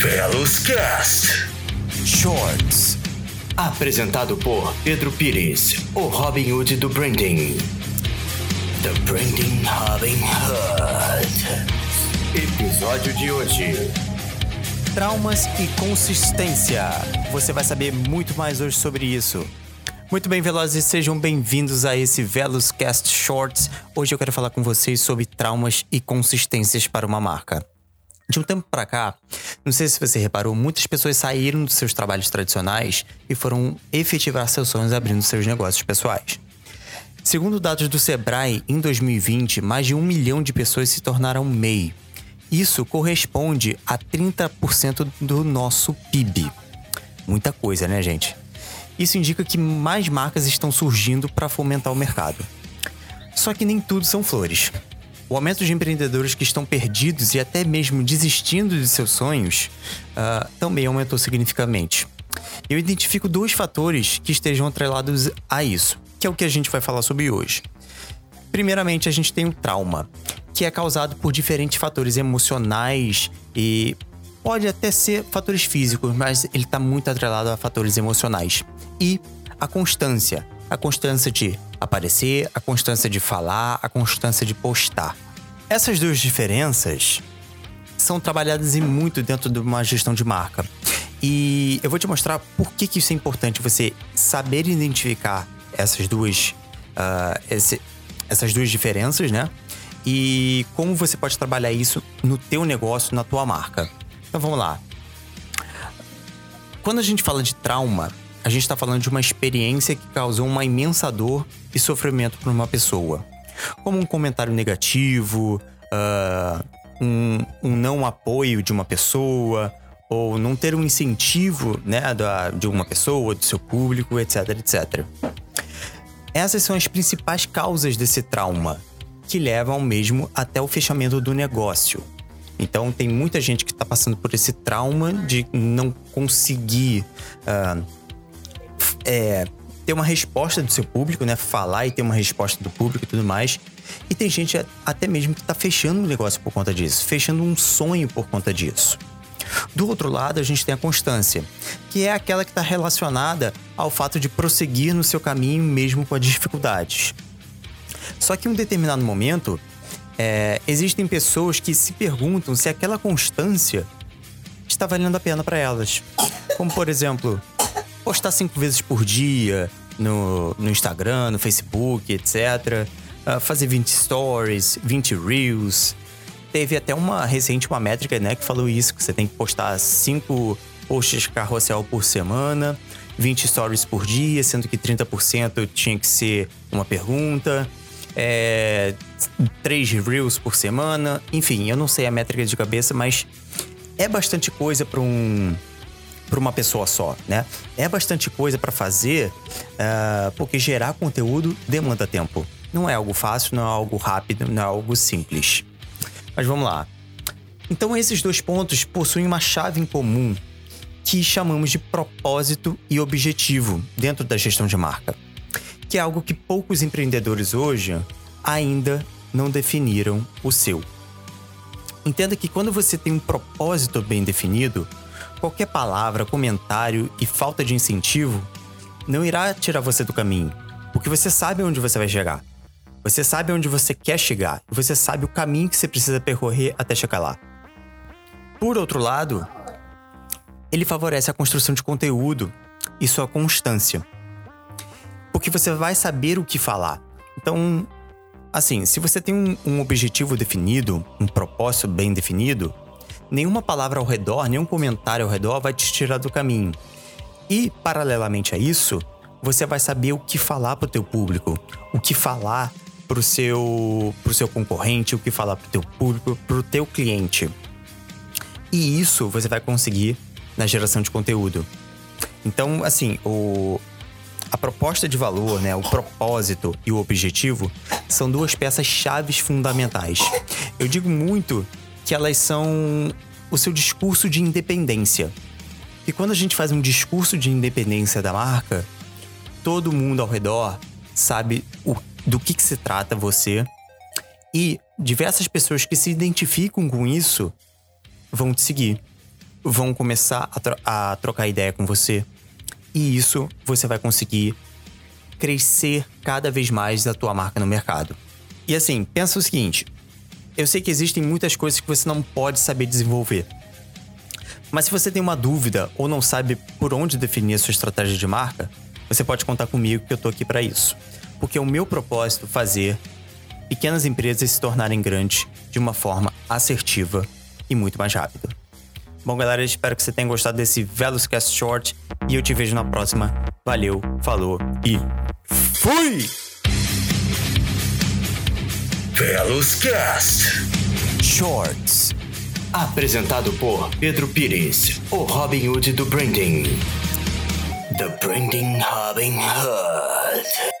Velos Cast Shorts. Apresentado por Pedro Pires, o Robin Hood do branding. The Branding Robin Hood. Episódio de hoje. Traumas e consistência. Você vai saber muito mais hoje sobre isso. Muito bem, velozes, sejam bem-vindos a esse Velos Cast Shorts. Hoje eu quero falar com vocês sobre traumas e consistências para uma marca. De um tempo para cá, não sei se você reparou, muitas pessoas saíram dos seus trabalhos tradicionais e foram efetivar seus sonhos abrindo seus negócios pessoais. Segundo dados do Sebrae, em 2020, mais de um milhão de pessoas se tornaram MEI. Isso corresponde a 30% do nosso PIB. Muita coisa, né, gente? Isso indica que mais marcas estão surgindo para fomentar o mercado. Só que nem tudo são flores. O aumento de empreendedores que estão perdidos e até mesmo desistindo de seus sonhos uh, também aumentou significativamente. Eu identifico dois fatores que estejam atrelados a isso, que é o que a gente vai falar sobre hoje. Primeiramente, a gente tem o trauma, que é causado por diferentes fatores emocionais e pode até ser fatores físicos, mas ele está muito atrelado a fatores emocionais. E a constância, a constância de aparecer, a constância de falar, a constância de postar. Essas duas diferenças são trabalhadas em muito dentro de uma gestão de marca. E eu vou te mostrar por que, que isso é importante, você saber identificar essas duas, uh, esse, essas duas diferenças, né? E como você pode trabalhar isso no teu negócio, na tua marca. Então vamos lá. Quando a gente fala de trauma, a gente está falando de uma experiência que causou uma imensa dor e sofrimento para uma pessoa. Como um comentário negativo, uh, um, um, não apoio de uma pessoa, ou não ter um incentivo né, da, de uma pessoa, do seu público, etc, etc. Essas são as principais causas desse trauma, que levam mesmo até o fechamento do negócio. Então, tem muita gente que está passando por esse trauma de não conseguir uh, é, ter uma resposta do seu público, né? Falar e ter uma resposta do público e tudo mais. E tem gente até mesmo que está fechando um negócio por conta disso, fechando um sonho por conta disso. Do outro lado, a gente tem a constância, que é aquela que está relacionada ao fato de prosseguir no seu caminho mesmo com as dificuldades. Só que em um determinado momento, é, existem pessoas que se perguntam se aquela constância está valendo a pena para elas. Como, por exemplo, postar cinco vezes por dia no, no Instagram, no Facebook, etc. Uh, ah, fazer 20 stories, 20 reels. Teve até uma recente uma métrica, né, que falou isso, que você tem que postar cinco posts carrossel por semana, 20 stories por dia, sendo que 30% tinha que ser uma pergunta. É, três reels por semana, enfim, eu não sei a métrica de cabeça, mas é bastante coisa para um para uma pessoa só, né? É bastante coisa para fazer, uh, porque gerar conteúdo demanda tempo. Não é algo fácil, não é algo rápido, não é algo simples. Mas vamos lá. Então esses dois pontos possuem uma chave em comum que chamamos de propósito e objetivo dentro da gestão de marca, que é algo que poucos empreendedores hoje ainda não definiram o seu. Entenda que quando você tem um propósito bem definido, Qualquer palavra, comentário e falta de incentivo não irá tirar você do caminho, porque você sabe onde você vai chegar. Você sabe onde você quer chegar e você sabe o caminho que você precisa percorrer até chegar lá. Por outro lado, ele favorece a construção de conteúdo e sua constância. Porque você vai saber o que falar. Então, assim, se você tem um, um objetivo definido, um propósito bem definido, nenhuma palavra ao redor, nenhum comentário ao redor vai te tirar do caminho. E, paralelamente a isso, você vai saber o que falar para o teu público, o que falar para o seu, pro seu concorrente, o que falar para o teu público, para o teu cliente. E isso você vai conseguir na geração de conteúdo. Então, assim, o, a proposta de valor, né, o propósito e o objetivo são duas peças chaves fundamentais. Eu digo muito que elas são o seu discurso de independência. E quando a gente faz um discurso de independência da marca, todo mundo ao redor sabe o, do que, que se trata você e diversas pessoas que se identificam com isso vão te seguir. vão começar a, tro a trocar ideia com você. E isso você vai conseguir crescer cada vez mais a tua marca no mercado. E assim, pensa o seguinte: eu sei que existem muitas coisas que você não pode saber desenvolver. Mas se você tem uma dúvida ou não sabe por onde definir a sua estratégia de marca, você pode contar comigo que eu tô aqui para isso. Porque é o meu propósito fazer pequenas empresas se tornarem grandes de uma forma assertiva e muito mais rápida. Bom, galera, espero que você tenha gostado desse Velocast Short e eu te vejo na próxima. Valeu, falou e fui! Velocast Shorts Apresentado por Pedro Pires, o Robin Hood do Branding. The Branding Robin Hood.